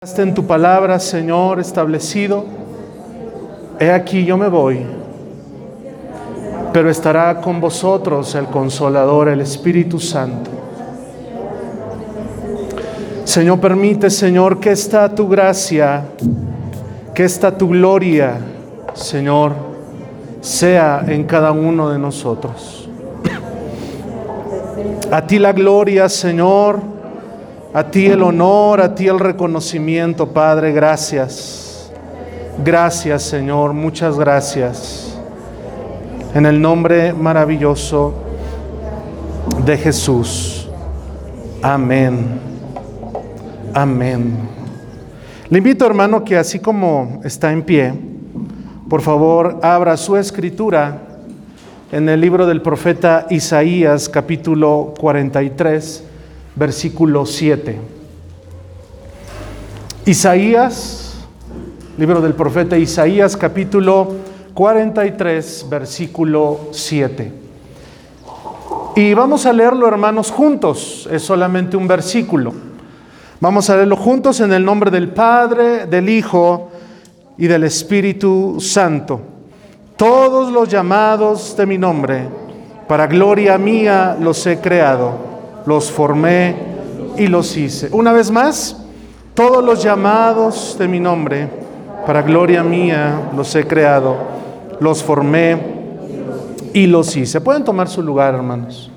Está en tu palabra, Señor, establecido. He aquí yo me voy, pero estará con vosotros el consolador, el Espíritu Santo. Señor, permite, Señor, que esta tu gracia, que esta tu gloria, Señor, sea en cada uno de nosotros. A ti la gloria, Señor. A ti el honor, a ti el reconocimiento, Padre. Gracias. Gracias, Señor. Muchas gracias. En el nombre maravilloso de Jesús. Amén. Amén. Le invito, hermano, que así como está en pie, por favor, abra su escritura en el libro del profeta Isaías, capítulo 43 versículo 7. Isaías, libro del profeta Isaías, capítulo 43, versículo 7. Y vamos a leerlo, hermanos, juntos. Es solamente un versículo. Vamos a leerlo juntos en el nombre del Padre, del Hijo y del Espíritu Santo. Todos los llamados de mi nombre, para gloria mía los he creado los formé y los hice. Una vez más, todos los llamados de mi nombre, para gloria mía, los he creado, los formé y los hice. Pueden tomar su lugar, hermanos.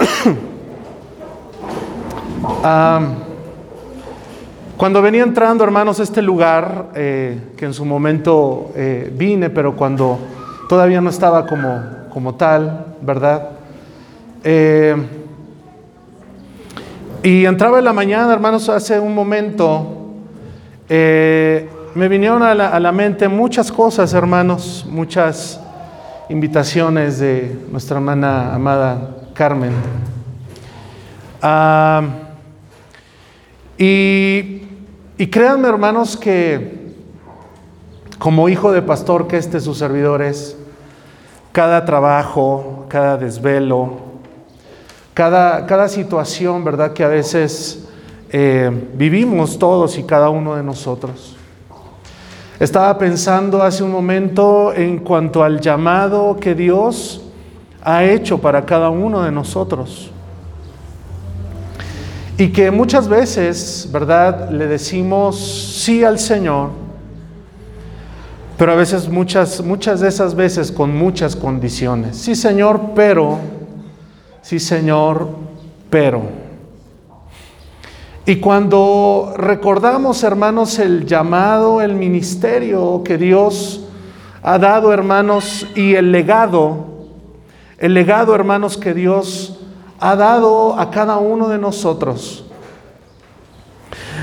cuando venía entrando, hermanos, a este lugar, eh, que en su momento eh, vine, pero cuando todavía no estaba como, como tal, ¿verdad? Eh, y entraba en la mañana, hermanos, hace un momento, eh, me vinieron a la, mente muchas cosas, hermanos, muchas invitaciones de nuestra hermana amada Carmen. Ah, y, créanme, hermanos, que como hijo de pastor que este su servidor es, cada trabajo, cada desvelo, cada, situación, ¿verdad? Que a veces eh, vivimos todos y cada uno de nosotros. Estaba pensando hace un momento en cuanto al llamado que Dios ha hecho para cada uno de nosotros. Y que muchas veces, ¿verdad? Le decimos sí al Señor, pero a veces muchas, muchas de esas veces con muchas condiciones. Sí, Señor, pero Sí, Señor, pero. Y cuando recordamos, hermanos, el llamado, el ministerio que Dios ha dado, hermanos, y el legado, el legado, hermanos, que Dios ha dado a cada uno de nosotros.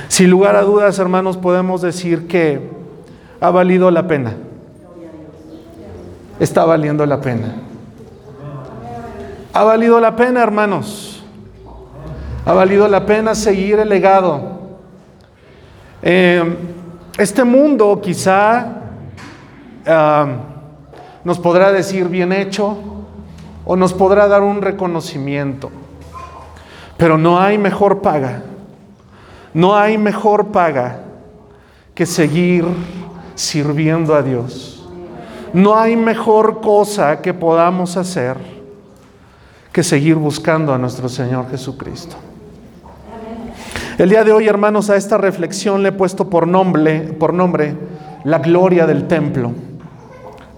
Sin lugar a dudas, hermanos, podemos decir que ha valido la pena. Está valiendo la pena. Ha valido la pena, hermanos. Ha valido la pena seguir el legado. Eh, este mundo quizá ah, nos podrá decir bien hecho o nos podrá dar un reconocimiento, pero no hay mejor paga, no hay mejor paga que seguir sirviendo a Dios. No hay mejor cosa que podamos hacer que seguir buscando a nuestro Señor Jesucristo. El día de hoy, hermanos, a esta reflexión le he puesto por nombre, por nombre la gloria del templo.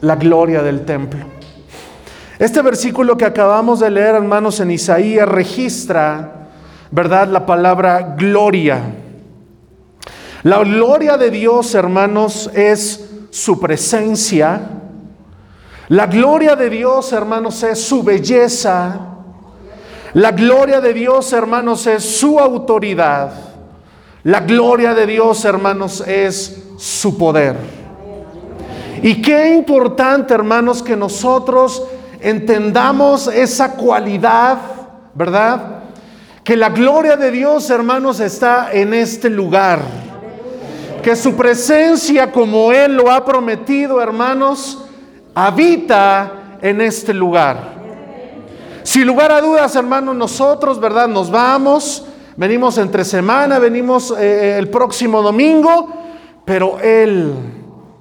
La gloria del templo. Este versículo que acabamos de leer, hermanos, en Isaías registra, ¿verdad?, la palabra gloria. La gloria de Dios, hermanos, es su presencia, la gloria de Dios, hermanos, es su belleza. La gloria de Dios, hermanos, es su autoridad. La gloria de Dios, hermanos, es su poder. Y qué importante, hermanos, que nosotros entendamos esa cualidad, ¿verdad? Que la gloria de Dios, hermanos, está en este lugar. Que su presencia, como Él lo ha prometido, hermanos, habita en este lugar. Sin lugar a dudas, hermanos, nosotros, ¿verdad? Nos vamos, venimos entre semana, venimos eh, el próximo domingo, pero Él,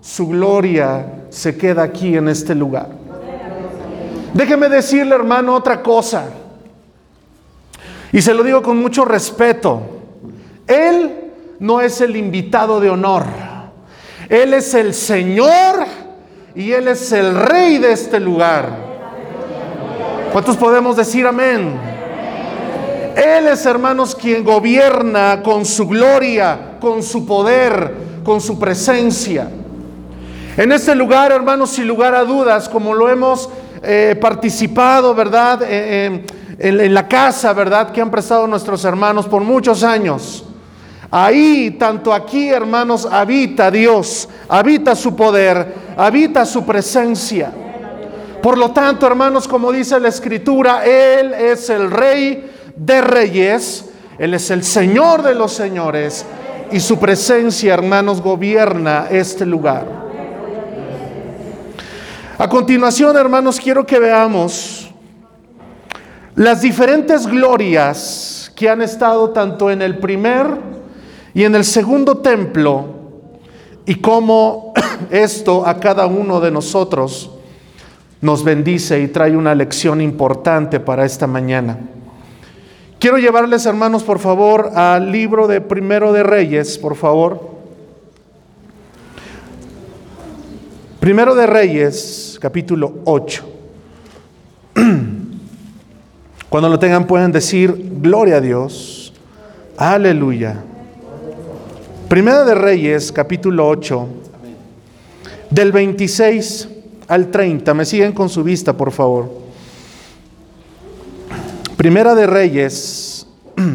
su gloria, se queda aquí en este lugar. Déjeme decirle, hermano, otra cosa. Y se lo digo con mucho respeto. Él no es el invitado de honor. Él es el Señor y Él es el Rey de este lugar. ¿Cuántos podemos decir amén? Él es, hermanos, quien gobierna con su gloria, con su poder, con su presencia. En este lugar, hermanos, sin lugar a dudas, como lo hemos eh, participado, ¿verdad? Eh, en la casa, ¿verdad? Que han prestado nuestros hermanos por muchos años. Ahí, tanto aquí, hermanos, habita Dios, habita su poder, habita su presencia. Por lo tanto, hermanos, como dice la escritura, Él es el rey de reyes, Él es el Señor de los señores y su presencia, hermanos, gobierna este lugar. A continuación, hermanos, quiero que veamos las diferentes glorias que han estado tanto en el primer y en el segundo templo, y cómo esto a cada uno de nosotros nos bendice y trae una lección importante para esta mañana. Quiero llevarles, hermanos, por favor, al libro de Primero de Reyes, por favor. Primero de Reyes, capítulo 8. Cuando lo tengan pueden decir, gloria a Dios, aleluya. Primera de Reyes, capítulo 8, del 26 al 30. Me siguen con su vista, por favor. Primera de Reyes,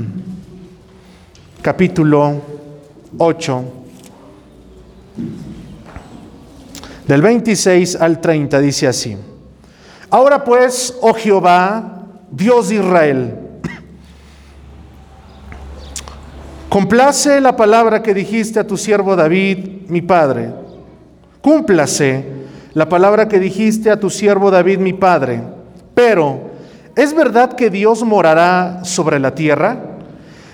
capítulo 8, del 26 al 30, dice así. Ahora pues, oh Jehová, Dios de Israel, Complace la palabra que dijiste a tu siervo David, mi padre. Cúmplase la palabra que dijiste a tu siervo David, mi padre. Pero, ¿es verdad que Dios morará sobre la tierra?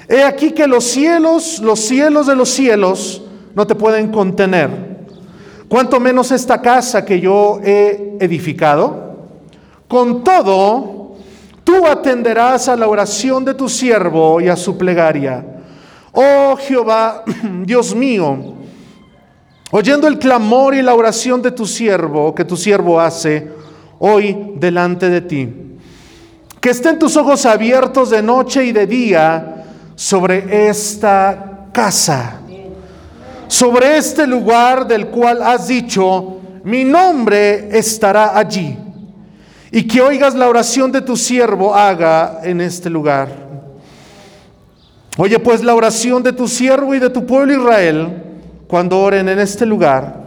He aquí que los cielos, los cielos de los cielos, no te pueden contener. Cuanto menos esta casa que yo he edificado. Con todo, tú atenderás a la oración de tu siervo y a su plegaria Oh Jehová, Dios mío, oyendo el clamor y la oración de tu siervo, que tu siervo hace hoy delante de ti, que estén tus ojos abiertos de noche y de día sobre esta casa, sobre este lugar del cual has dicho, mi nombre estará allí, y que oigas la oración de tu siervo haga en este lugar. Oye pues la oración de tu siervo y de tu pueblo Israel cuando oren en este lugar.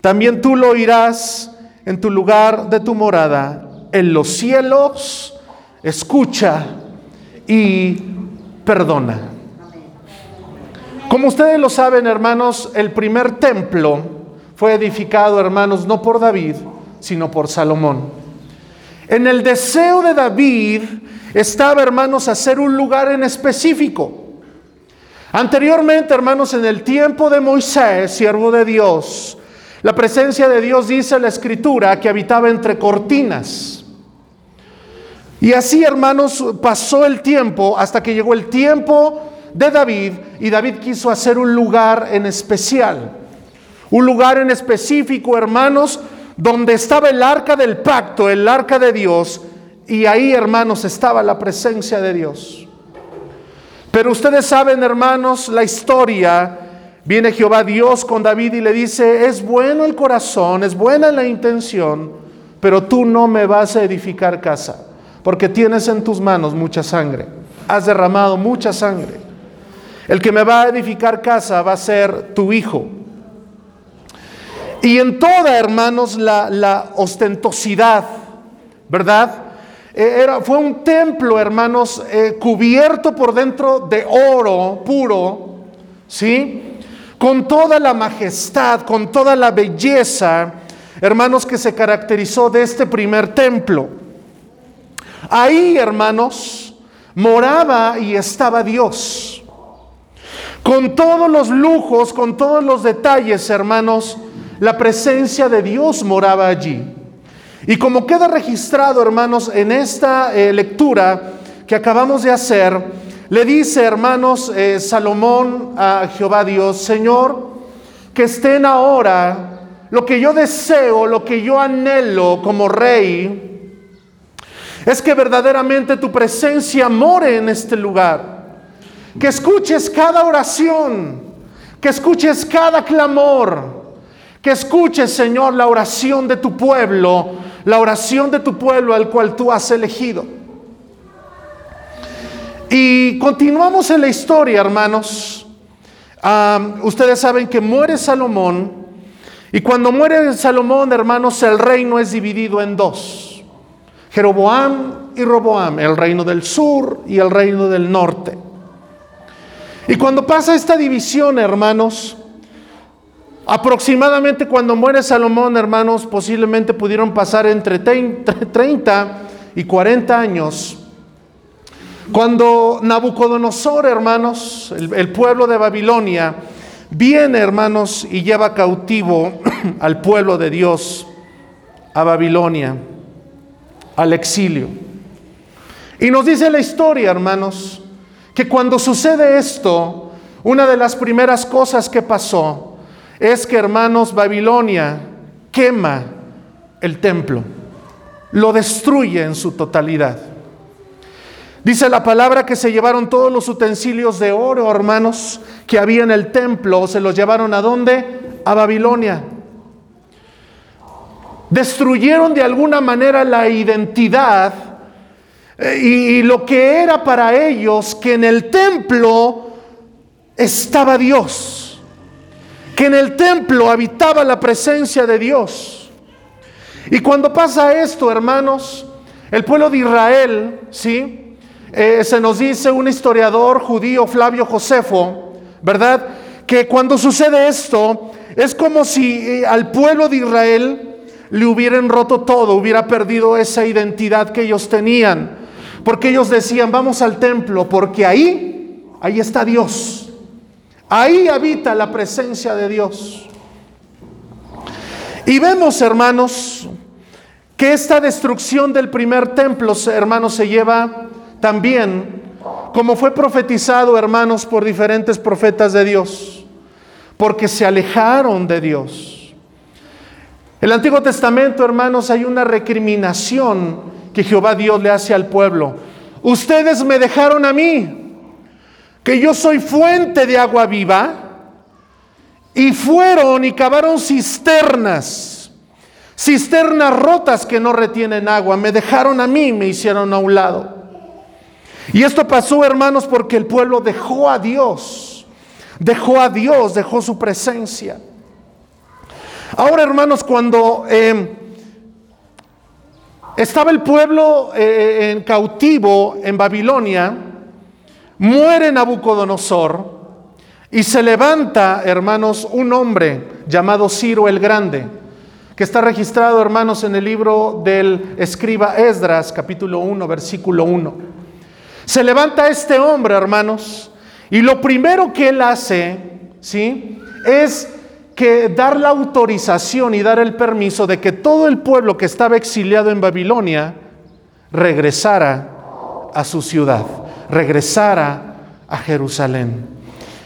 También tú lo oirás en tu lugar de tu morada, en los cielos. Escucha y perdona. Como ustedes lo saben, hermanos, el primer templo fue edificado, hermanos, no por David, sino por Salomón. En el deseo de David estaba, hermanos, hacer un lugar en específico. Anteriormente, hermanos, en el tiempo de Moisés, siervo de Dios, la presencia de Dios dice la escritura que habitaba entre cortinas. Y así, hermanos, pasó el tiempo hasta que llegó el tiempo de David y David quiso hacer un lugar en especial. Un lugar en específico, hermanos, donde estaba el arca del pacto, el arca de Dios, y ahí, hermanos, estaba la presencia de Dios. Pero ustedes saben, hermanos, la historia. Viene Jehová Dios con David y le dice, es bueno el corazón, es buena la intención, pero tú no me vas a edificar casa, porque tienes en tus manos mucha sangre, has derramado mucha sangre. El que me va a edificar casa va a ser tu hijo. Y en toda, hermanos, la, ostentosidad, ¿verdad? Eh, era, fue un templo, hermanos, eh, cubierto por dentro de oro puro, ¿sí? Con toda la majestad, con toda la belleza, hermanos, que se caracterizó de este primer templo. Ahí, hermanos, moraba y estaba Dios. Con todos los lujos, con todos los detalles, hermanos, la presencia de Dios moraba allí. Y como queda registrado, hermanos, en esta eh, lectura que acabamos de hacer, le dice, hermanos, eh, Salomón a Jehová Dios, Señor, que estén ahora lo que yo deseo, lo que yo anhelo como rey, es que verdaderamente tu presencia more en este lugar. Que escuches cada oración, que escuches cada clamor, que escuches, Señor, la oración de tu pueblo, la oración de tu pueblo al cual tú has elegido. Y continuamos en la historia, hermanos. ustedes saben que muere Salomón. Y cuando muere Salomón, hermanos, el reino es dividido en dos. Jeroboam y Roboam, el reino del sur y el reino del norte. Y cuando pasa esta división, hermanos, aproximadamente cuando muere Salomón, hermanos, posiblemente pudieron pasar entre 30 y 40 años cuando Nabucodonosor, hermanos, el, pueblo de Babilonia, viene, hermanos, y lleva cautivo al pueblo de Dios a Babilonia, al exilio. Y nos dice la historia, hermanos, que cuando sucede esto, una de las primeras cosas que pasó es que, hermanos, Babilonia quema el templo, lo destruye en su totalidad. Dice la palabra que se llevaron todos los utensilios de oro, hermanos, que había en el templo, se los llevaron a dónde? A Babilonia. Destruyeron de alguna manera la identidad eh, y, lo que era para ellos que en el templo estaba Dios, que en el templo habitaba la presencia de Dios. Y cuando pasa esto, hermanos, el pueblo de Israel, ¿sí? Eh, se nos dice un historiador judío, Flavio Josefo, ¿verdad? Que cuando sucede esto, es como si eh, al pueblo de Israel le hubieran roto todo, hubiera perdido esa identidad que ellos tenían. Porque ellos decían, vamos al templo, porque ahí, ahí está Dios. Ahí habita la presencia de Dios. Y vemos, hermanos, que esta destrucción del primer templo, hermanos, se lleva también, como fue profetizado, hermanos, por diferentes profetas de Dios, porque se alejaron de Dios. El Antiguo Testamento, hermanos, hay una recriminación que Jehová Dios le hace al pueblo. Ustedes me dejaron a mí, que yo soy fuente de agua viva, y fueron y cavaron cisternas, cisternas rotas que no retienen agua, me dejaron a mí, me hicieron a un lado. Y esto pasó, hermanos, porque el pueblo dejó a Dios, dejó a Dios, dejó su presencia. Ahora, hermanos, cuando em, estaba el pueblo eh, en cautivo en Babilonia, muere Nabucodonosor y se levanta, hermanos, un hombre llamado Ciro el Grande, que está registrado, hermanos, en el libro del escriba Esdras, capítulo 1, versículo 1. Se levanta este hombre, hermanos, y lo primero que él hace, ¿sí? Es que dar la autorización y dar el permiso de que todo el pueblo que estaba exiliado en Babilonia regresara a su ciudad, regresara a Jerusalén.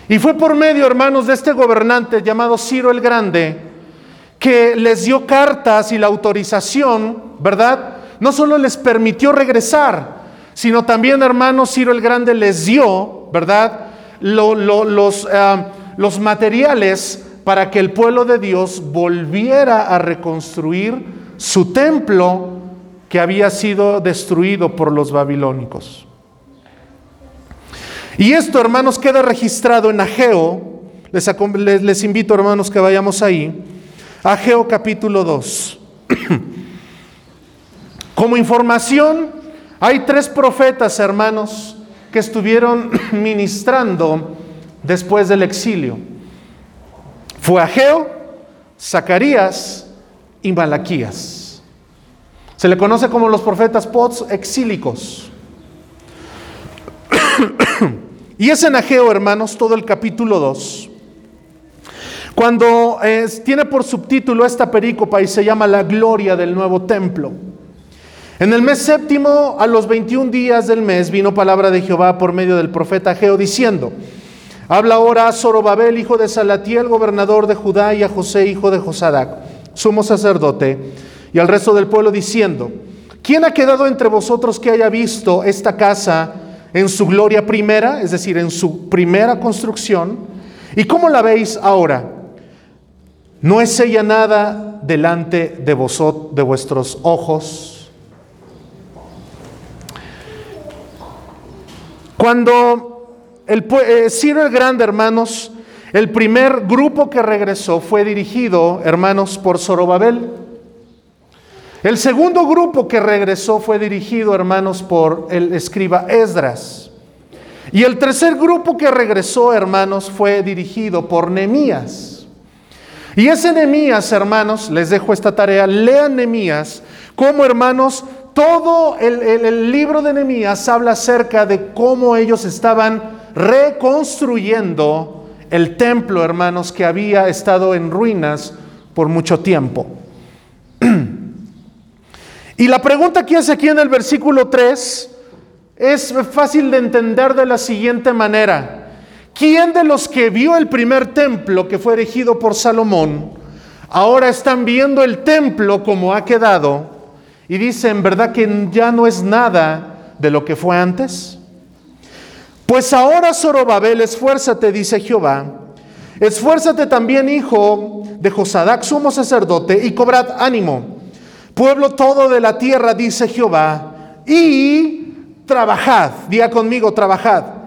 Y fue por medio, hermanos, de este gobernante llamado Ciro el Grande, que les dio cartas y la autorización, ¿verdad? No solo les permitió regresar, sino también, hermanos, Ciro el Grande les dio, ¿verdad? los, ah, los materiales para que el pueblo de Dios volviera a reconstruir su templo que había sido destruido por los babilónicos. Y esto, hermanos, queda registrado en Ageo. Les, invito, hermanos, que vayamos ahí. Ageo capítulo 2. Como información hay tres profetas, hermanos, que estuvieron ministrando después del exilio. Fue Ageo, Zacarías y Malaquías. Se le conoce como los profetas post exílicos. Y es en Ageo, hermanos, todo el capítulo 2. Cuando eh, tiene por subtítulo esta perícopa y se llama La gloria del nuevo templo. En el mes séptimo, a los 21 días del mes, vino palabra de Jehová por medio del profeta Ageo diciendo, Habla ahora a Zorobabel, hijo de Salatiel, gobernador de Judá, y a José, hijo de Josadac, sumo sacerdote, y al resto del pueblo diciendo, ¿quién ha quedado entre vosotros que haya visto esta casa en su gloria primera, es decir, en su primera construcción? ¿Y cómo la veis ahora? ¿No es ella nada delante de, vosotros, de vuestros ojos? Cuando el, eh, Ciro el Grande, hermanos, el primer grupo que regresó fue dirigido, hermanos, por Zorobabel. El segundo grupo que regresó fue dirigido, hermanos, por el escriba Esdras. Y el tercer grupo que regresó, hermanos, fue dirigido por Nemías. Y ese Nehemías, hermanos, les dejo esta tarea, lean Nehemías, como hermanos, todo el, libro de Nehemías habla acerca de cómo ellos estaban reconstruyendo el templo, hermanos, que había estado en ruinas por mucho tiempo. Y la pregunta que hace aquí en el versículo 3 es fácil de entender de la siguiente manera. ¿Quién de los que vio el primer templo que fue erigido por Salomón, ahora están viendo el templo como ha quedado y dicen, ¿verdad que ya no es nada de lo que fue antes? Pues ahora Zorobabel, esfuérzate, dice Jehová, esfuérzate también, hijo de Josadac, sumo sacerdote, y cobrad ánimo, pueblo todo de la tierra, dice Jehová, y trabajad, día conmigo, trabajad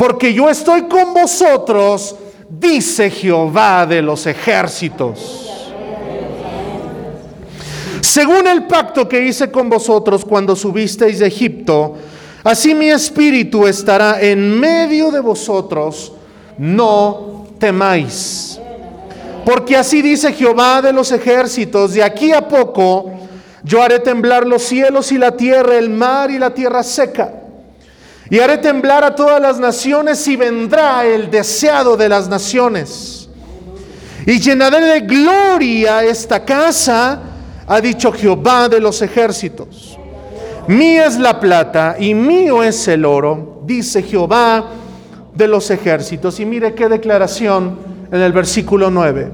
porque yo estoy con vosotros, dice Jehová de los ejércitos. Según el pacto que hice con vosotros cuando subisteis de Egipto, así mi espíritu estará en medio de vosotros, no temáis. Porque así dice Jehová de los ejércitos, de aquí a poco yo haré temblar los cielos y la tierra, el mar y la tierra seca y haré temblar a todas las naciones y vendrá el deseado de las naciones. Y llenaré de gloria esta casa, ha dicho Jehová de los ejércitos. Mía es la plata y mío es el oro, dice Jehová de los ejércitos. Y mire qué declaración en el versículo 9.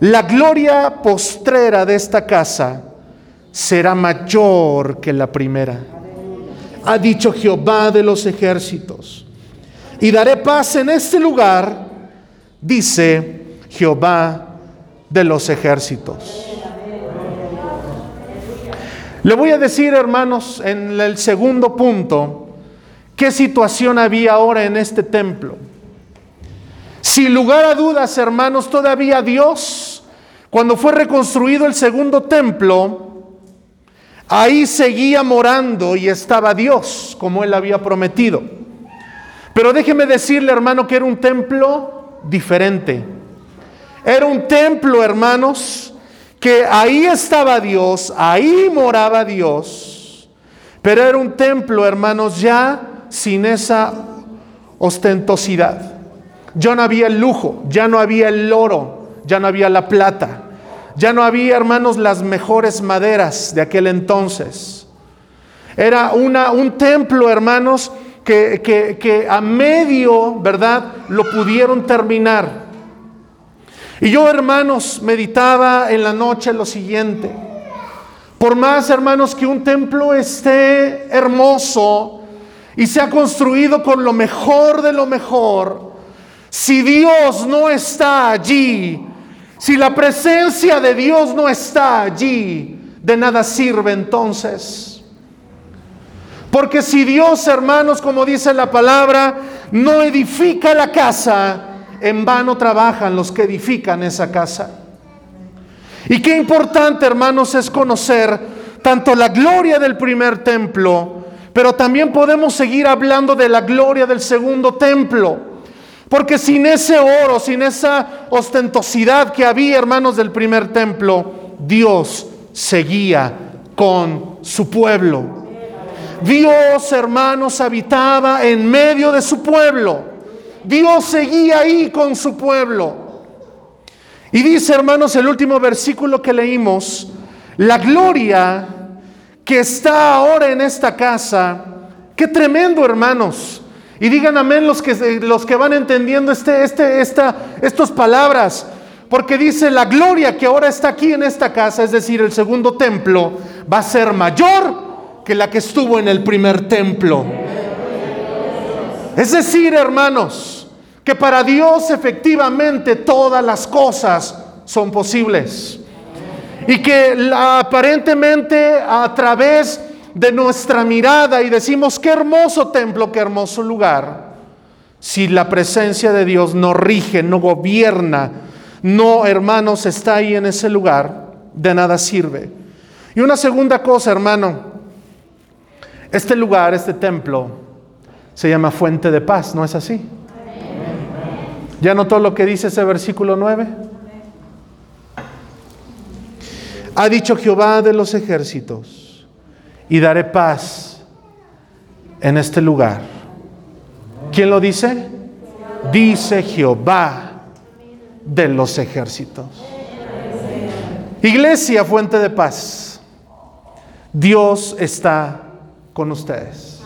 La gloria postrera de esta casa será mayor que la primera ha dicho Jehová de los ejércitos. Y daré paz en este lugar, dice Jehová de los ejércitos. Le voy a decir, hermanos, en el segundo punto, qué situación había ahora en este templo. Sin lugar a dudas, hermanos, todavía Dios, cuando fue reconstruido el segundo templo, Ahí seguía morando y estaba Dios, como él había prometido. Pero déjeme decirle, hermano, que era un templo diferente. Era un templo, hermanos, que ahí estaba Dios, ahí moraba Dios. Pero era un templo, hermanos, ya sin esa ostentosidad. Ya no había el lujo, ya no había el oro, ya no había la plata. Ya no había, hermanos, las mejores maderas de aquel entonces. Era una, un templo, hermanos, que, que a medio, ¿verdad?, lo pudieron terminar. Y yo, hermanos, meditaba en la noche lo siguiente. Por más, hermanos, que un templo esté hermoso y se ha construido con lo mejor de lo mejor, si Dios no está allí, si la presencia de Dios no está allí, de nada sirve entonces. Porque si Dios, hermanos, como dice la palabra, no edifica la casa, en vano trabajan los que edifican esa casa. Y qué importante, hermanos, es conocer tanto la gloria del primer templo, pero también podemos seguir hablando de la gloria del segundo templo. Porque sin ese oro, sin esa ostentosidad que había, hermanos del primer templo, Dios seguía con su pueblo. Dios, hermanos, habitaba en medio de su pueblo. Dios seguía ahí con su pueblo. Y dice, hermanos, el último versículo que leímos, la gloria que está ahora en esta casa, qué tremendo, hermanos. Y digan amén los que, los que van entendiendo este, este, esta, estas palabras. Porque dice, la gloria que ahora está aquí en esta casa, es decir, el segundo templo, va a ser mayor que la que estuvo en el primer templo. Es decir, hermanos, que para Dios efectivamente todas las cosas son posibles. Y que aparentemente a través de nuestra mirada y decimos, qué hermoso templo, qué hermoso lugar, si la presencia de Dios no rige, no gobierna, no, hermanos, está ahí en ese lugar, de nada sirve. Y una segunda cosa, hermano, este lugar, este templo, se llama fuente de paz, ¿no es así? ¿Ya notó lo que dice ese versículo 9? Ha dicho Jehová de los ejércitos, y daré paz en este lugar. ¿Quién lo dice? Dice Jehová de los ejércitos. Iglesia, fuente de paz. Dios está con ustedes.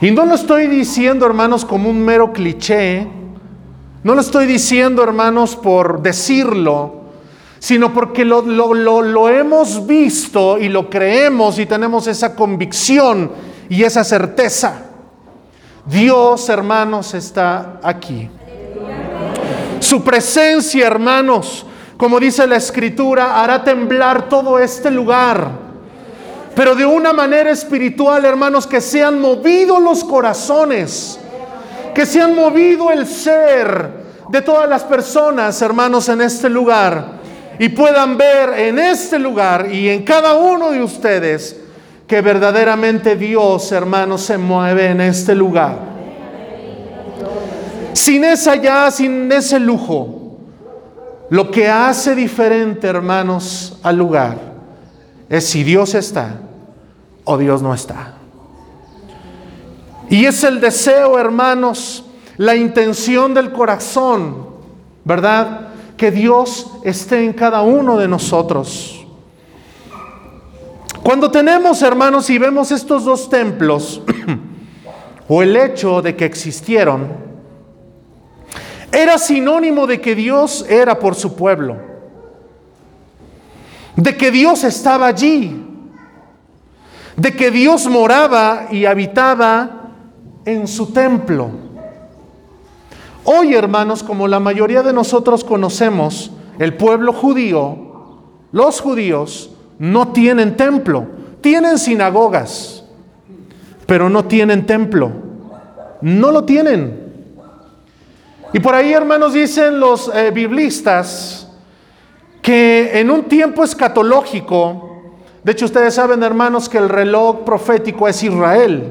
Y no lo estoy diciendo, hermanos, como un mero cliché. No lo estoy diciendo, hermanos, por decirlo, sino porque lo, lo, hemos visto y lo creemos y tenemos esa convicción y esa certeza. Dios, hermanos, está aquí. Su presencia, hermanos, como dice la escritura, hará temblar todo este lugar pero de una manera espiritual, hermanos, que se han movido los corazones, que se han movido el ser de todas las personas, hermanos, en este lugar, y puedan ver en este lugar y en cada uno de ustedes que verdaderamente Dios, hermanos, se mueve en este lugar. Sin esa ya, sin ese lujo, lo que hace diferente, hermanos, al lugar es si Dios está o Dios no está. Y es el deseo, hermanos, la intención del corazón, ¿verdad? Que Dios esté en cada uno de nosotros. Cuando tenemos, hermanos, y vemos estos dos templos, o el hecho de que existieron, era sinónimo de que Dios era por su pueblo, de que Dios estaba allí, de que Dios moraba y habitaba en su templo. Hoy, hermanos, como la mayoría de nosotros conocemos, el pueblo judío, los judíos, no tienen templo, tienen sinagogas, pero no tienen templo, no lo tienen. Y por ahí, hermanos, dicen los eh, biblistas que en un tiempo escatológico, de hecho, ustedes saben, hermanos, que el reloj profético es Israel.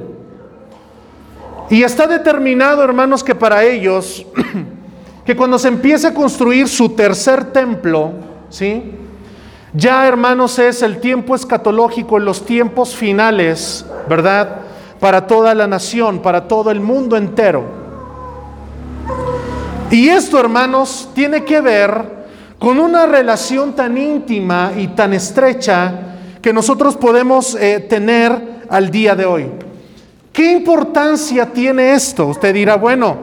Y está determinado, hermanos, que para ellos, que cuando se empiece a construir su tercer templo, ¿sí? Ya, hermanos, es el tiempo escatológico, los tiempos finales, ¿verdad? Para toda la nación, para todo el mundo entero. Y esto, hermanos, tiene que ver con una relación tan íntima y tan estrecha que nosotros podemos eh, tener al día de hoy. ¿Qué importancia tiene esto? Usted dirá, bueno,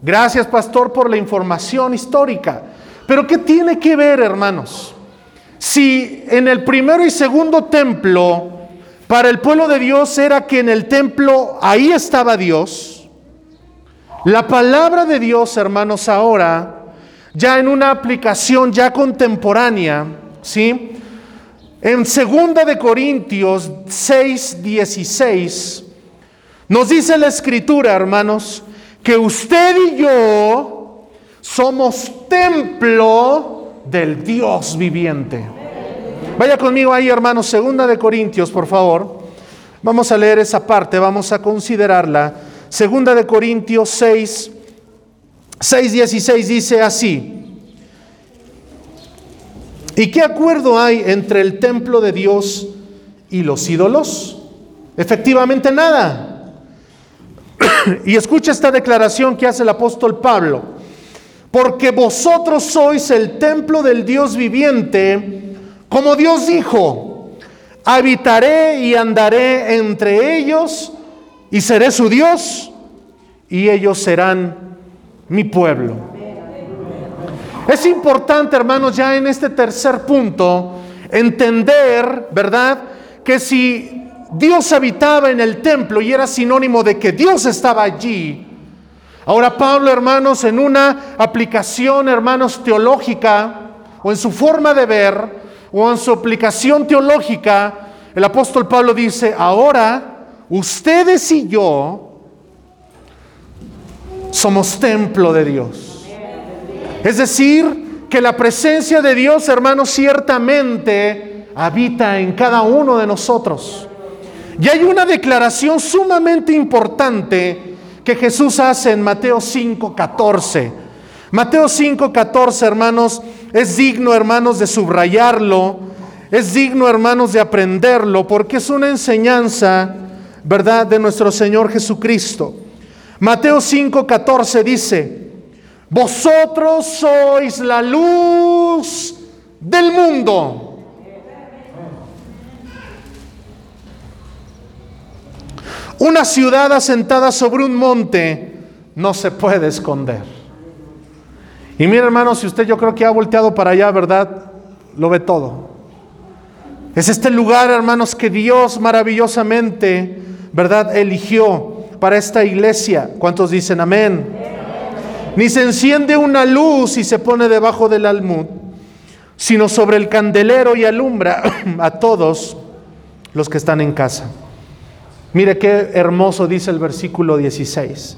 gracias pastor por la información histórica, pero ¿qué tiene que ver, hermanos? Si en el primero y segundo templo, para el pueblo de Dios era que en el templo ahí estaba Dios, la palabra de Dios, hermanos, ahora, ya en una aplicación ya contemporánea, ¿sí? En 2 de Corintios 6, 16 nos dice la escritura, hermanos, que usted y yo somos templo del Dios viviente. Vaya conmigo ahí, hermanos, 2 de Corintios, por favor. Vamos a leer esa parte, vamos a considerarla. 2 de Corintios 6, 6, 16 dice así. ¿Y qué acuerdo hay entre el templo de Dios ¿Y los ídolos? Efectivamente nada. Y escucha esta declaración que hace el apóstol Pablo. Porque vosotros sois el templo del Dios viviente, como Dios dijo, habitaré y andaré entre ellos y seré su Dios y ellos serán mi pueblo. Es importante, hermanos, ya en este tercer punto, entender, ¿verdad? Que si Dios habitaba en el templo y era sinónimo de que Dios estaba allí, ahora Pablo, hermanos, en una aplicación, hermanos, teológica, o en su forma de ver, o en su aplicación teológica, el apóstol Pablo dice, ahora ustedes y yo somos templo de Dios. Es decir, que la presencia de Dios, hermanos, ciertamente habita en cada uno de nosotros. Y hay una declaración sumamente importante que Jesús hace en Mateo 5:14. Mateo 5:14, hermanos, es digno, hermanos, de subrayarlo, es digno, hermanos, de aprenderlo, porque es una enseñanza, ¿verdad?, de nuestro Señor Jesucristo. Mateo 5:14 dice, vosotros sois la luz del mundo. Una ciudad asentada sobre un monte no se puede esconder. Y mire hermano, si usted yo creo que ha volteado para allá, ¿verdad? Lo ve todo. Es este lugar, hermanos, que Dios maravillosamente, ¿verdad? Eligió para esta iglesia. ¿Cuántos dicen amén? Ni se enciende una luz y se pone debajo del almud, sino sobre el candelero y alumbra a todos los que están en casa. Mire qué hermoso dice el versículo 16.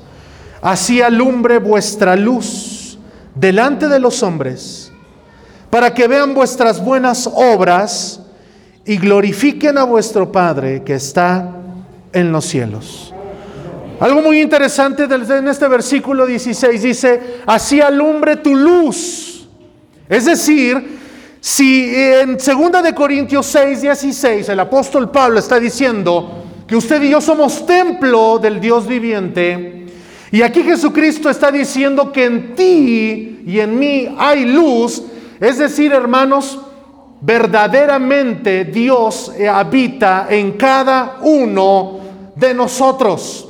Así alumbre vuestra luz delante de los hombres, para que vean vuestras buenas obras y glorifiquen a vuestro Padre que está en los cielos. Algo muy interesante en este versículo 16 dice, así alumbre tu luz. Es decir, si en 2 de Corintios 6, 16 el apóstol Pablo está diciendo que usted y yo somos templo del Dios viviente, y aquí Jesucristo está diciendo que en ti y en mí hay luz, es decir, hermanos, verdaderamente Dios habita en cada uno de nosotros.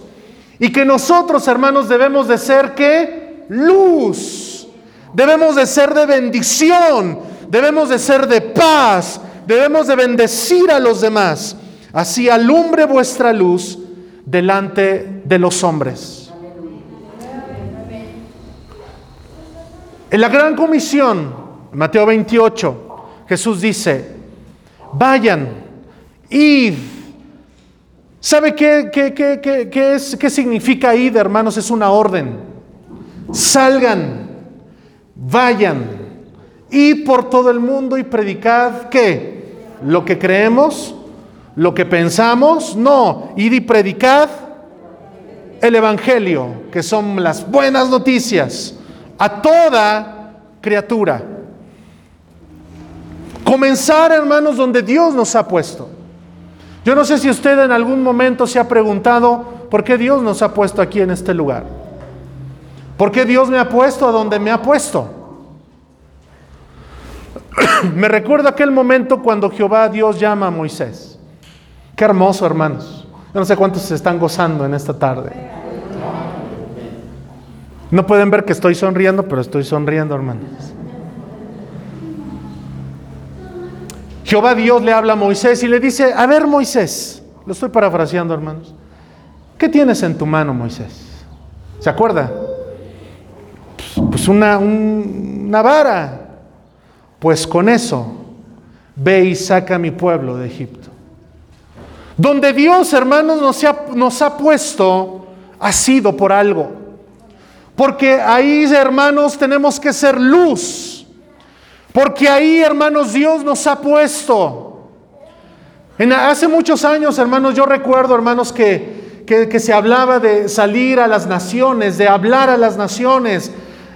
Y que nosotros, hermanos, debemos de ser que luz. Debemos de ser de bendición. Debemos de ser de paz. Debemos de bendecir a los demás. Así alumbre vuestra luz delante de los hombres. En la gran comisión, Mateo 28, Jesús dice, vayan, id ¿Sabe qué, qué, es, qué significa ir, hermanos? Es una orden. Salgan, vayan, id por todo el mundo y predicad qué? Lo que creemos, lo que pensamos, no, id y predicad el Evangelio, que son las buenas noticias, a toda criatura. Comenzar, hermanos, donde Dios nos ha puesto. Yo no sé si usted en algún momento se ha preguntado por qué Dios nos ha puesto aquí en este lugar. ¿Por qué Dios me ha puesto a donde me ha puesto? me recuerdo aquel momento cuando Jehová Dios llama a Moisés. Qué hermoso, hermanos. Yo no sé cuántos se están gozando en esta tarde. No pueden ver que estoy sonriendo, pero estoy sonriendo, hermanos. Jehová Dios le habla a Moisés y le dice, a ver Moisés, lo estoy parafraseando hermanos, ¿qué tienes en tu mano Moisés? ¿Se acuerda? Pues una, una vara. Pues con eso, ve y saca a mi pueblo de Egipto. Donde Dios, hermanos, nos ha, puesto, ha sido por algo. Porque ahí, hermanos, tenemos que ser luz porque ahí, hermanos, Dios nos ha puesto. Hace muchos años, hermanos, yo recuerdo, hermanos, que, que, se hablaba de salir a las naciones, de hablar a las naciones.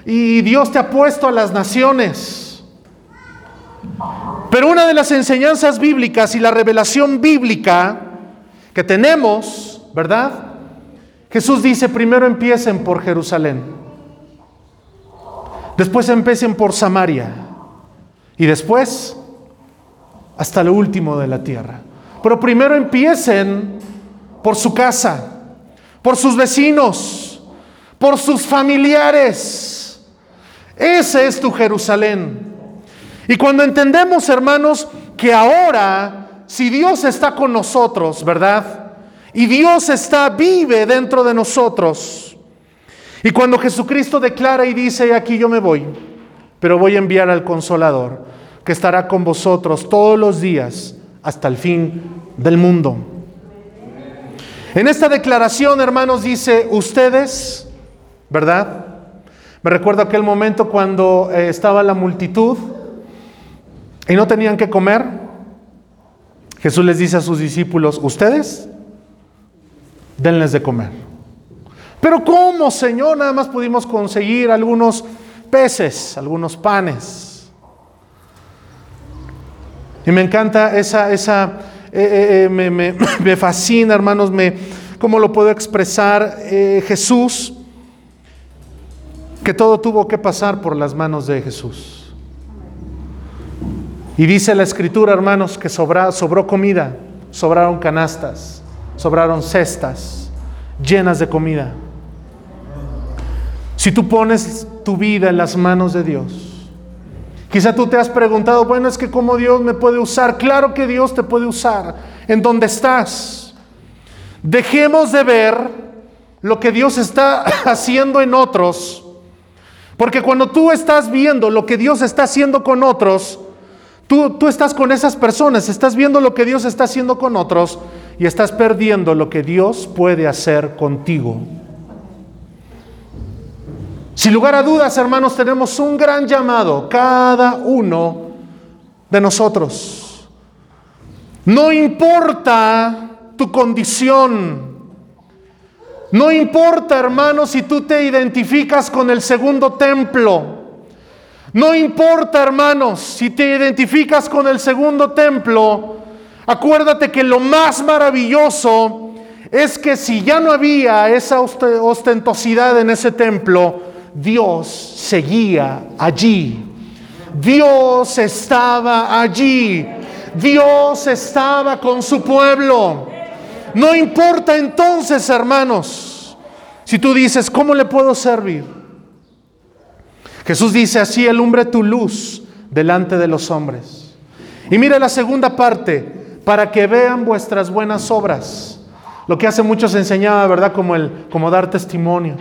Y Dios te ha puesto a las naciones. Pero una de las enseñanzas bíblicas y la revelación bíblica que tenemos, ¿verdad? Jesús dice, primero empiecen por Jerusalén, después empiecen por Samaria y después hasta lo último de la tierra. Pero primero empiecen por su casa, por sus vecinos, por sus familiares. Ese es tu Jerusalén. Y cuando entendemos, hermanos, que ahora, si Dios está con nosotros, ¿verdad? Y Dios está, vive dentro de nosotros. Y cuando Jesucristo declara y dice, aquí yo me voy, pero voy a enviar al consolador, que estará con vosotros todos los días hasta el fin del mundo. En esta declaración, hermanos, dice, ustedes, ¿verdad? Me recuerdo aquel momento cuando eh, estaba la multitud y no tenían que comer. Jesús les dice a sus discípulos, ustedes denles de comer. Pero ¿cómo, Señor? Nada más pudimos conseguir algunos peces, algunos panes. Y me encanta esa, esa eh, eh, eh, me, fascina, hermanos, me, ¿cómo lo puedo expresar? Jesús, que todo tuvo que pasar por las manos de Jesús. Y dice la escritura, hermanos, que sobró comida, sobraron canastas sobraron cestas llenas de comida. Si tú pones tu vida en las manos de Dios, quizá tú te has preguntado, bueno, es que cómo Dios me puede usar. Claro que Dios te puede usar en donde estás. Dejemos de ver lo que Dios está haciendo en otros, porque cuando tú estás viendo lo que Dios está haciendo con otros, tú, tú estás con esas personas, estás viendo lo que Dios está haciendo con otros, y estás perdiendo lo que Dios puede hacer contigo. Sin lugar a dudas, hermanos, tenemos un gran llamado, cada uno de nosotros. No importa tu condición, no importa, hermanos, si tú te identificas con el segundo templo. No importa, hermanos, si te identificas con el segundo templo Acuérdate que lo más maravilloso es que si ya no había esa ostentosidad en ese templo, Dios seguía allí. Dios estaba allí. Dios estaba con su pueblo. No importa entonces, hermanos, si tú dices, ¿cómo le puedo servir? Jesús dice, así alumbre tu luz delante de los hombres. Y mira la segunda parte, para que vean vuestras buenas obras. Lo que hace muchos enseñaba, ¿verdad? Como, el, como dar testimonio.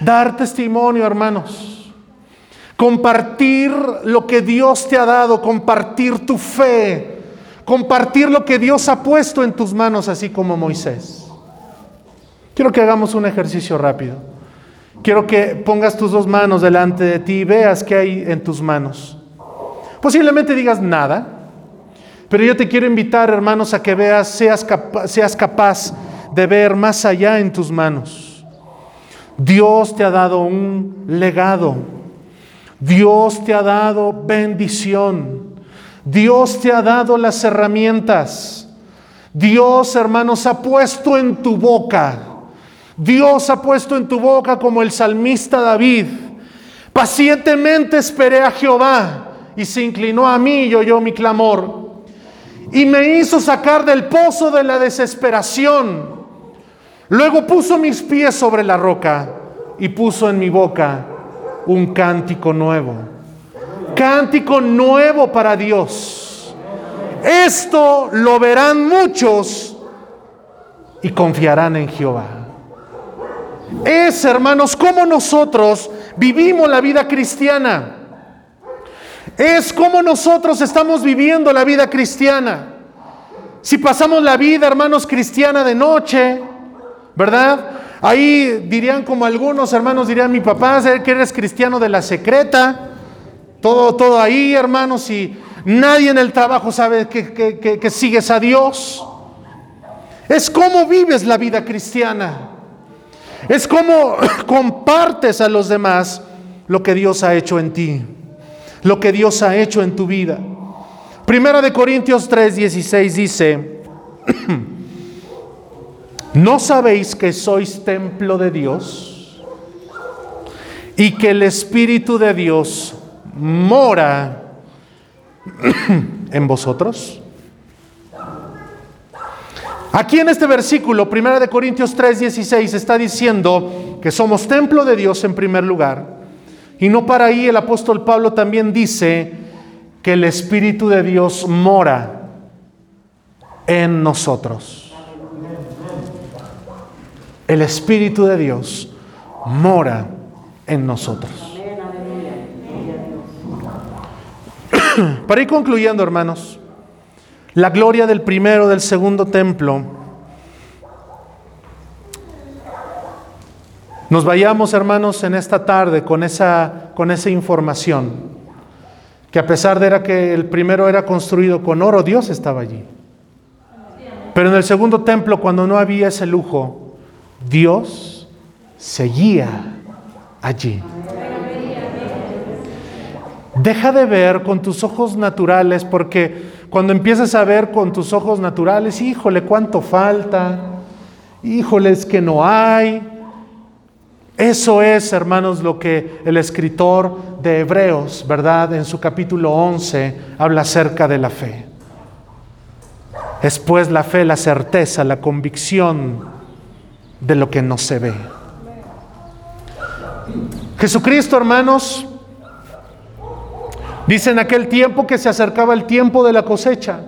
Dar testimonio, hermanos. Compartir lo que Dios te ha dado, compartir tu fe, compartir lo que Dios ha puesto en tus manos, así como Moisés. Quiero que hagamos un ejercicio rápido. Quiero que pongas tus dos manos delante de ti y veas qué hay en tus manos. Posiblemente digas nada, pero yo te quiero invitar, hermanos, a que veas, seas, seas capaz de ver más allá en tus manos. Dios te ha dado un legado. Dios te ha dado bendición. Dios te ha dado las herramientas. Dios, hermanos, ha puesto en tu boca. Dios ha puesto en tu boca como el salmista David. Pacientemente esperé a Jehová y se inclinó a mí y oyó mi clamor y me hizo sacar del pozo de la desesperación. Luego puso mis pies sobre la roca y puso en mi boca un cántico nuevo. Cántico nuevo para Dios. Esto lo verán muchos y confiarán en Jehová. Es, hermanos, como nosotros vivimos la vida cristiana. Es como nosotros estamos viviendo la vida cristiana. Si pasamos la vida, hermanos, cristiana de noche, ¿verdad? Ahí dirían como algunos hermanos dirían, mi papá, que eres cristiano de la secreta. Todo, todo ahí, hermanos, y nadie en el trabajo sabe que, que sigues a Dios. Es como vives la vida cristiana. Es como compartes a los demás lo que Dios ha hecho en ti lo que Dios ha hecho en tu vida. Primera de Corintios 3, 16 dice, ¿no sabéis que sois templo de Dios y que el Espíritu de Dios mora en vosotros? Aquí en este versículo, 1 de Corintios 3:16, está diciendo que somos templo de Dios en primer lugar. Y no para ahí el apóstol Pablo también dice que el Espíritu de Dios mora en nosotros. El Espíritu de Dios mora en nosotros. Para ir concluyendo, hermanos, la gloria del primero, del segundo templo. Nos vayamos, hermanos, en esta tarde con esa, con esa información, que a pesar de era que el primero era construido con oro, Dios estaba allí. Pero en el segundo templo, cuando no había ese lujo, Dios seguía allí. Deja de ver con tus ojos naturales porque cuando empiezas a ver con tus ojos naturales, híjole, cuánto falta, híjole, es que no hay. Eso es, hermanos, lo que el escritor de Hebreos, ¿verdad? En su capítulo 11 habla acerca de la fe. Es pues la fe, la certeza, la convicción de lo que no se ve. Jesucristo, hermanos, Dice en aquel tiempo que se acercaba el tiempo de la cosecha.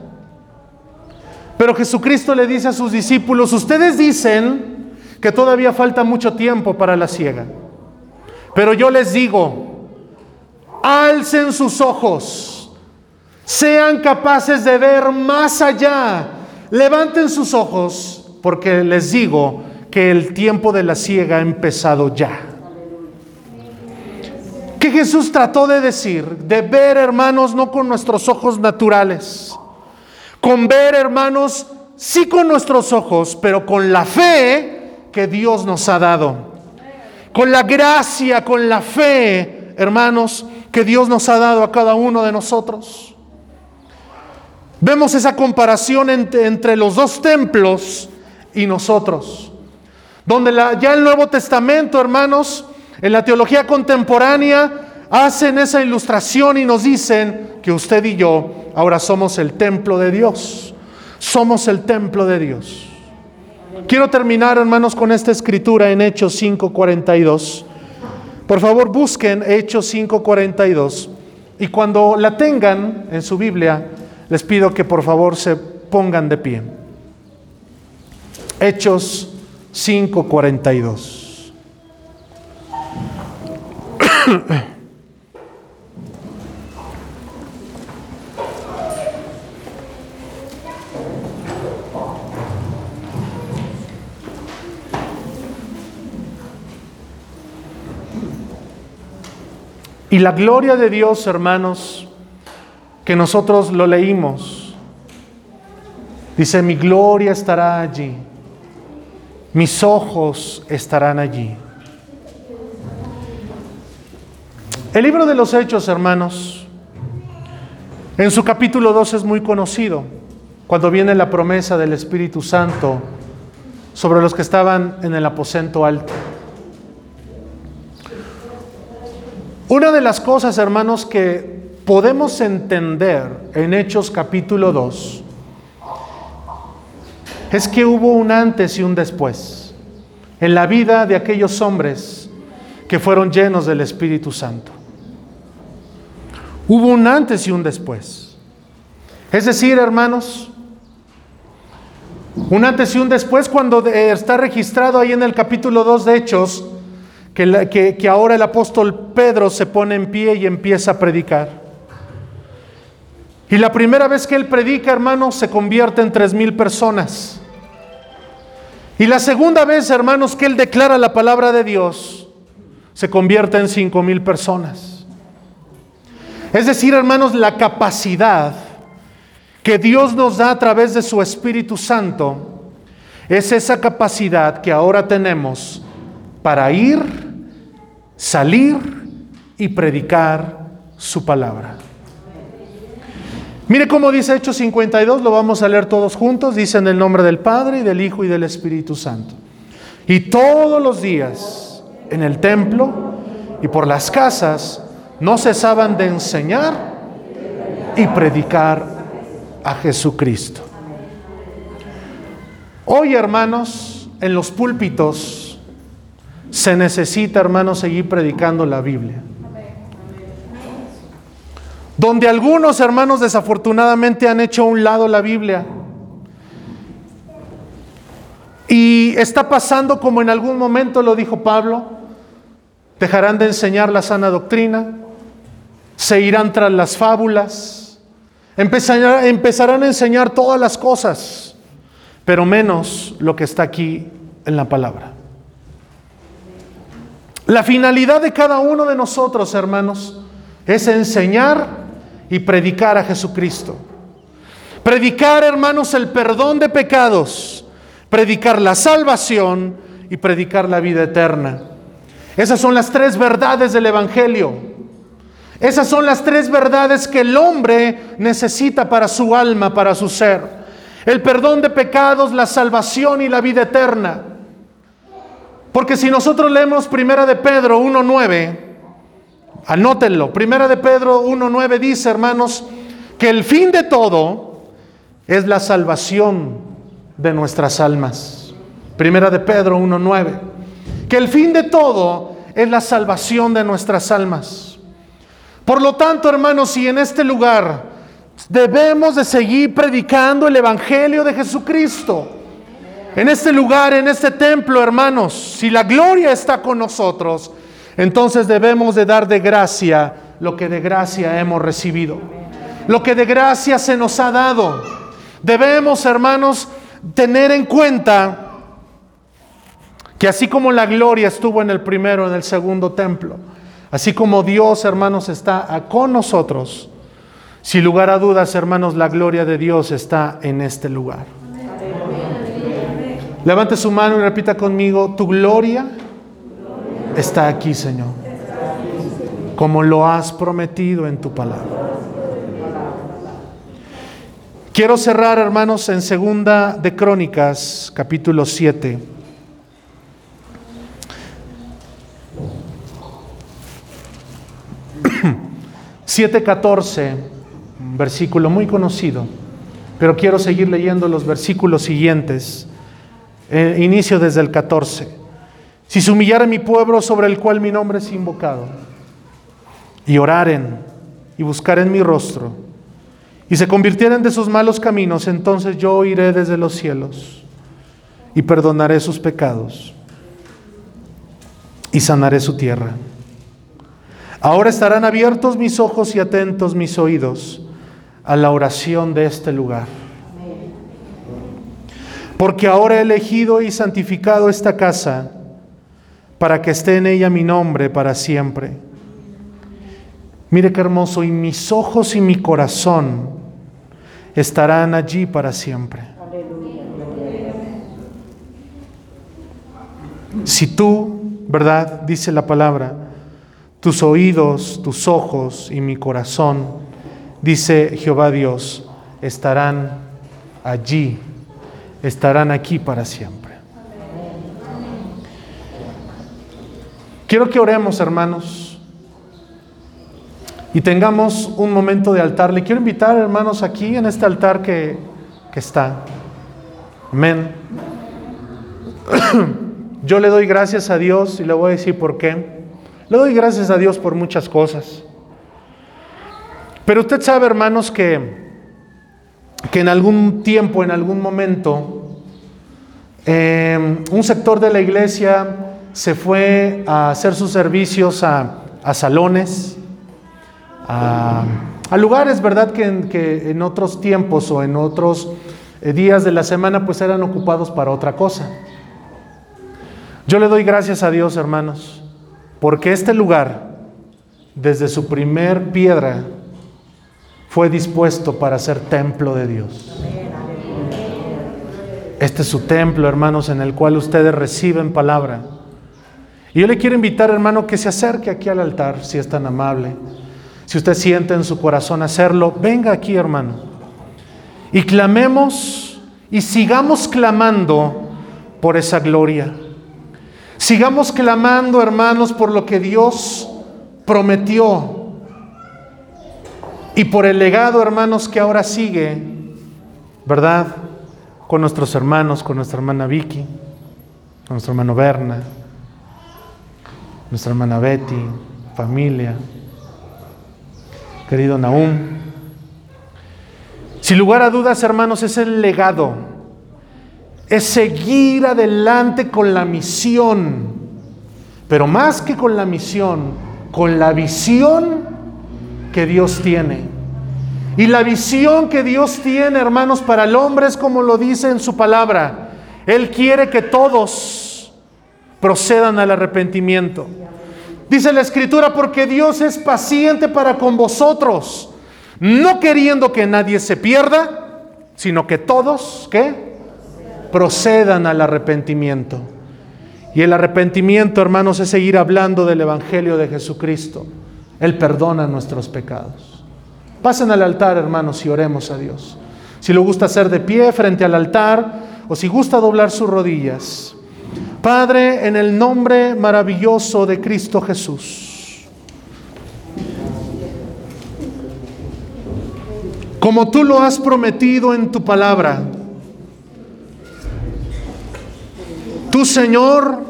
Pero Jesucristo le dice a sus discípulos, ustedes dicen que todavía falta mucho tiempo para la siega. Pero yo les digo, alcen sus ojos, sean capaces de ver más allá, levanten sus ojos, porque les digo que el tiempo de la siega ha empezado ya. ¿Qué Jesús trató de decir? De ver, hermanos, no con nuestros ojos naturales. Con ver, hermanos, sí con nuestros ojos, pero con la fe que Dios nos ha dado. Con la gracia, con la fe, hermanos, que Dios nos ha dado a cada uno de nosotros. Vemos esa comparación entre, entre los dos templos y nosotros. Donde ya el Nuevo Testamento, hermanos, en la teología contemporánea hacen esa ilustración y nos dicen que usted y yo ahora somos el templo de Dios. Somos el templo de Dios. Quiero terminar, hermanos, con esta escritura en Hechos 5:42. Por favor, busquen Hechos 5:42 y cuando la tengan en su Biblia, les pido que por favor se pongan de pie. Hechos 5:42. Y la gloria de Dios, hermanos, que nosotros lo leímos, dice, mi gloria estará allí, mis ojos estarán allí. El libro de los Hechos, hermanos, en su capítulo 2 es muy conocido, cuando viene la promesa del Espíritu Santo sobre los que estaban en el aposento alto. Una de las cosas, hermanos, que podemos entender en Hechos capítulo 2 es que hubo un antes y un después en la vida de aquellos hombres que fueron llenos del Espíritu Santo. Hubo un antes y un después. Es decir, hermanos, un antes y un después cuando está registrado ahí en el capítulo 2 de Hechos, que, que, ahora el apóstol Pedro se pone en pie y empieza a predicar. Y la primera vez que él predica, hermanos, se convierte en tres mil personas. Y la segunda vez, hermanos, que él declara la palabra de Dios, se convierte en cinco mil personas. Es decir, hermanos, la capacidad que Dios nos da a través de su Espíritu Santo es esa capacidad que ahora tenemos para ir, salir y predicar su palabra. Mire cómo dice Hechos 52, lo vamos a leer todos juntos. Dice en el nombre del Padre y del Hijo y del Espíritu Santo. Y todos los días en el templo y por las casas no cesaban de enseñar y predicar a Jesucristo. Hoy, hermanos, en los púlpitos se necesita, hermanos, seguir predicando la Biblia. Donde algunos hermanos desafortunadamente han hecho a un lado la Biblia. Y está pasando como en algún momento lo dijo Pablo, dejarán de enseñar la sana doctrina, se irán tras las fábulas, empezarán, a enseñar todas las cosas, pero menos lo que está aquí en la palabra. La finalidad de cada uno de nosotros, hermanos, es enseñar y predicar a Jesucristo. Predicar, hermanos, el perdón de pecados, predicar la salvación y predicar la vida eterna. Esas son las tres verdades del Evangelio. Esas son las tres verdades que el hombre necesita para su alma, para su ser. El perdón de pecados, la salvación y la vida eterna. Porque si nosotros leemos Primera de Pedro 1.9, anótenlo, Primera de Pedro 1.9 dice, hermanos, que el fin de todo es la salvación de nuestras almas. Primera de Pedro 1.9. Que el fin de todo es la salvación de nuestras almas. Por lo tanto, hermanos, si en este lugar debemos de seguir predicando el Evangelio de Jesucristo, en este lugar, en este templo, hermanos, si la gloria está con nosotros, entonces debemos de dar de gracia lo que de gracia hemos recibido, lo que de gracia se nos ha dado. Debemos, hermanos, tener en cuenta que así como la gloria estuvo en el primero, en el segundo templo, Así como Dios, hermanos, está con nosotros, sin lugar a dudas, hermanos, la gloria de Dios está en este lugar. Levante su mano y repita conmigo, tu gloria está aquí, Señor, como lo has prometido en tu palabra. Quiero cerrar, hermanos, en segunda de Crónicas, capítulo 7. 7.14, un versículo muy conocido, pero quiero seguir leyendo los versículos siguientes. Eh, inicio desde el 14. Si se humillara mi pueblo sobre el cual mi nombre es invocado, y oraren y buscaren mi rostro, y se convirtieren de sus malos caminos, entonces yo iré desde los cielos y perdonaré sus pecados y sanaré su tierra. Ahora estarán abiertos mis ojos y atentos mis oídos a la oración de este lugar. Porque ahora he elegido y santificado esta casa para que esté en ella mi nombre para siempre. Mire qué hermoso, y mis ojos y mi corazón estarán allí para siempre. Si tú, ¿verdad? Dice la palabra, tus oídos, tus ojos y mi corazón, dice Jehová Dios, estarán allí, estarán aquí para siempre. Quiero que oremos, hermanos, y tengamos un momento de altar. Le quiero invitar, hermanos, aquí en este altar que, que está. Amén. Yo le doy gracias a Dios y le voy a decir por qué. Le doy gracias a Dios por muchas cosas. Pero usted sabe, hermanos, que, que en algún tiempo, en algún momento, em, un sector de la iglesia se fue a hacer sus servicios a, salones, a, lugares, ¿verdad? Que, que, en otros tiempos o en otros eh, días de la semana pues eran ocupados para otra cosa. Yo le doy gracias a Dios, hermanos, porque este lugar, desde su primer piedra, fue dispuesto para ser templo de Dios. Este es su templo, hermanos, en el cual ustedes reciben palabra. Y yo le quiero invitar, hermano, que se acerque aquí al altar, si es tan amable. Si usted siente en su corazón hacerlo, venga aquí, hermano. Y clamemos y sigamos clamando por esa gloria. Sigamos clamando, hermanos, por lo que Dios prometió y por el legado, hermanos, que ahora sigue, ¿verdad? Con nuestros hermanos, con nuestra hermana Vicky, con nuestro hermano Berna, nuestra hermana Betty, familia, querido Naum. Sin lugar a dudas, hermanos, es el legado es seguir adelante con la misión, pero más que con la misión, con la visión que Dios tiene. Y la visión que Dios tiene, hermanos, para el hombre es como lo dice en su palabra. Él quiere que todos procedan al arrepentimiento. Dice la escritura, porque Dios es paciente para con vosotros, no queriendo que nadie se pierda, sino que todos, ¿qué? Procedan al arrepentimiento. Y el arrepentimiento, hermanos, es seguir hablando del Evangelio de Jesucristo. Él perdona nuestros pecados. Pasen al altar, hermanos, y oremos a Dios. Si lo gusta hacer de pie frente al altar o si gusta doblar sus rodillas. Padre, en el nombre maravilloso de Cristo Jesús. Como tú lo has prometido en tu palabra, Señor,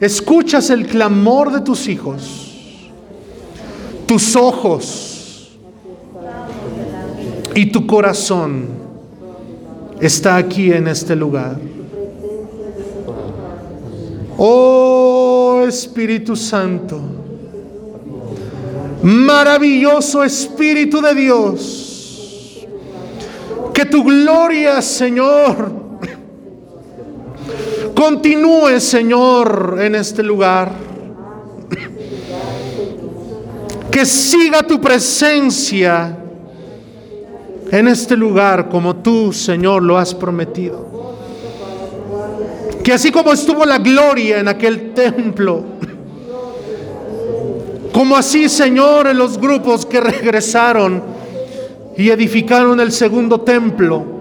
escuchas el clamor de tus hijos, tus ojos y tu corazón está aquí en este lugar. Oh Espíritu Santo, maravilloso Espíritu de Dios, que tu gloria, Señor, Continúe, Señor, en este lugar. Que siga tu presencia en este lugar como tú, Señor, lo has prometido. Que así como estuvo la gloria en aquel templo, como así, Señor, en los grupos que regresaron y edificaron el segundo templo,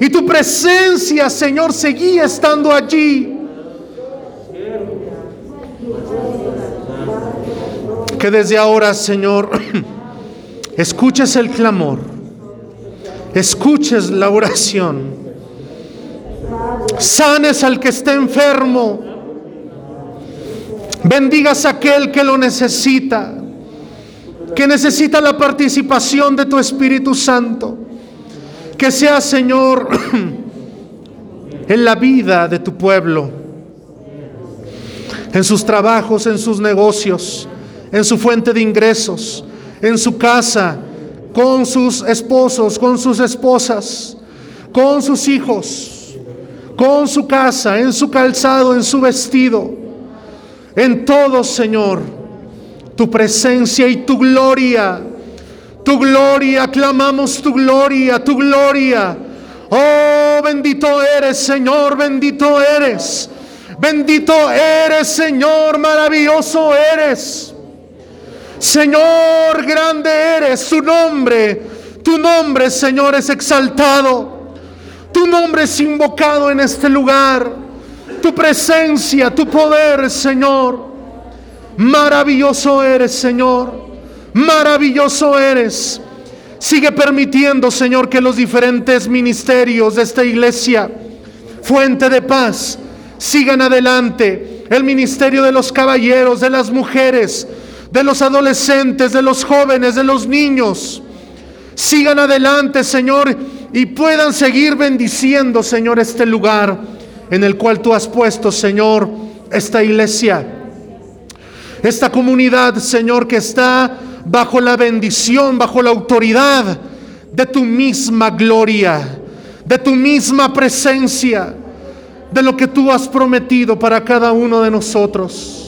y tu presencia, Señor, seguía estando allí. Que desde ahora, Señor, escuches el clamor, escuches la oración, sanes al que esté enfermo, bendigas a aquel que lo necesita, que necesita la participación de tu Espíritu Santo. Que sea, Señor, en la vida de tu pueblo, en sus trabajos, en sus negocios, en su fuente de ingresos, en su casa, con sus esposos, con sus esposas, con sus hijos, con su casa, en su calzado, en su vestido, en todo, Señor, tu presencia y tu gloria tu gloria, clamamos tu gloria, tu gloria. Oh, bendito eres, Señor, bendito eres. Bendito eres, Señor, maravilloso eres. Señor, grande eres, tu nombre, tu nombre, Señor, es exaltado. Tu nombre es invocado en este lugar. Tu presencia, tu poder, Señor. Maravilloso eres, Señor. Maravilloso eres. Sigue permitiendo, Señor, que los diferentes ministerios de esta iglesia, fuente de paz, sigan adelante. El ministerio de los caballeros, de las mujeres, de los adolescentes, de los jóvenes, de los niños. Sigan adelante, Señor, y puedan seguir bendiciendo, Señor, este lugar en el cual tú has puesto, Señor, esta iglesia. Esta comunidad, Señor, que está bajo la bendición, bajo la autoridad de tu misma gloria, de tu misma presencia, de lo que tú has prometido para cada uno de nosotros.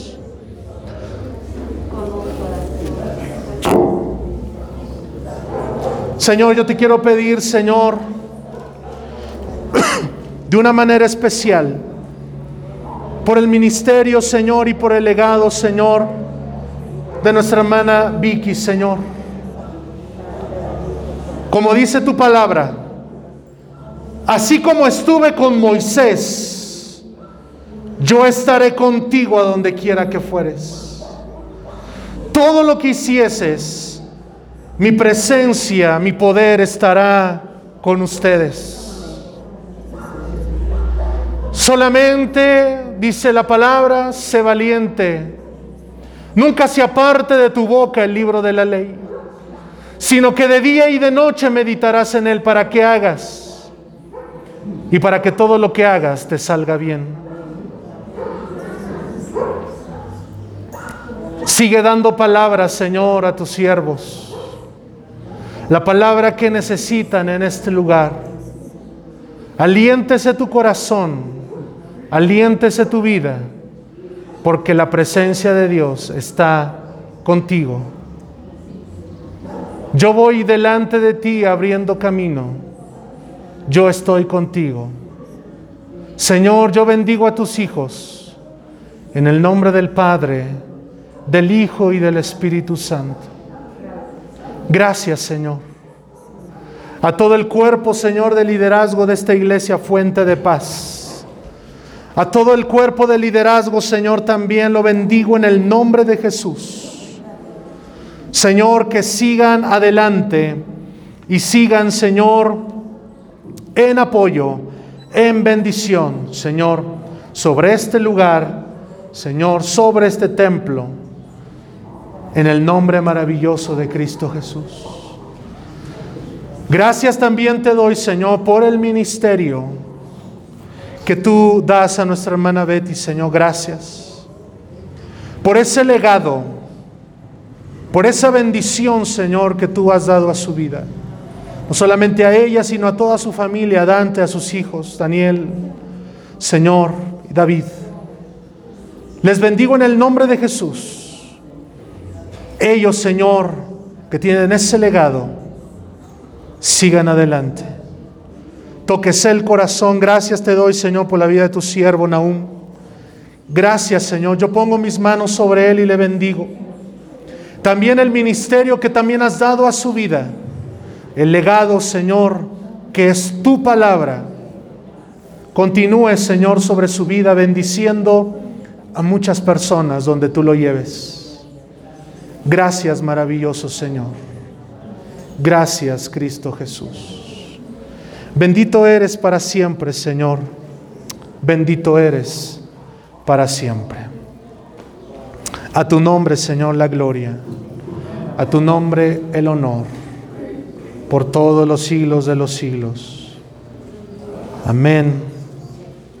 Señor, yo te quiero pedir, Señor, de una manera especial, por el ministerio, Señor, y por el legado, Señor, de nuestra hermana Vicky, Señor. Como dice tu palabra, así como estuve con Moisés, yo estaré contigo a donde quiera que fueres. Todo lo que hicieses, mi presencia, mi poder estará con ustedes. Solamente, dice la palabra, sé valiente. Nunca se aparte de tu boca el libro de la ley, sino que de día y de noche meditarás en él para que hagas y para que todo lo que hagas te salga bien. Sigue dando palabras, Señor, a tus siervos. La palabra que necesitan en este lugar. Aliéntese tu corazón aliéntese tu vida, porque la presencia de Dios está contigo. Yo voy delante de ti abriendo camino. Yo estoy contigo. Señor, yo bendigo a tus hijos en el nombre del Padre, del Hijo y del Espíritu Santo. Gracias, Señor. A todo el cuerpo, Señor, de liderazgo de esta iglesia, fuente de paz a todo el cuerpo de liderazgo, Señor, también lo bendigo en el nombre de Jesús. Señor, que sigan adelante y sigan, Señor, en apoyo, en bendición, Señor, sobre este lugar, Señor, sobre este templo, en el nombre maravilloso de Cristo Jesús. Gracias también te doy, Señor, por el ministerio que tú das a nuestra hermana Betty, Señor, gracias. Por ese legado, por esa bendición, Señor, que tú has dado a su vida. No solamente a ella, sino a toda su familia, a Dante, a sus hijos, Daniel, Señor y David. Les bendigo en el nombre de Jesús. Ellos, Señor, que tienen ese legado, sigan adelante. Tóquese el corazón. Gracias te doy, Señor, por la vida de tu siervo Naúm. Gracias, Señor. Yo pongo mis manos sobre él y le bendigo. También el ministerio que también has dado a su vida. El legado, Señor, que es tu palabra. Continúe, Señor, sobre su vida, bendiciendo a muchas personas donde tú lo lleves. Gracias, maravilloso Señor. Gracias, Cristo Jesús. Bendito eres para siempre, Señor. Bendito eres para siempre. A tu nombre, Señor, la gloria. A tu nombre el honor. Por todos los siglos de los siglos. Amén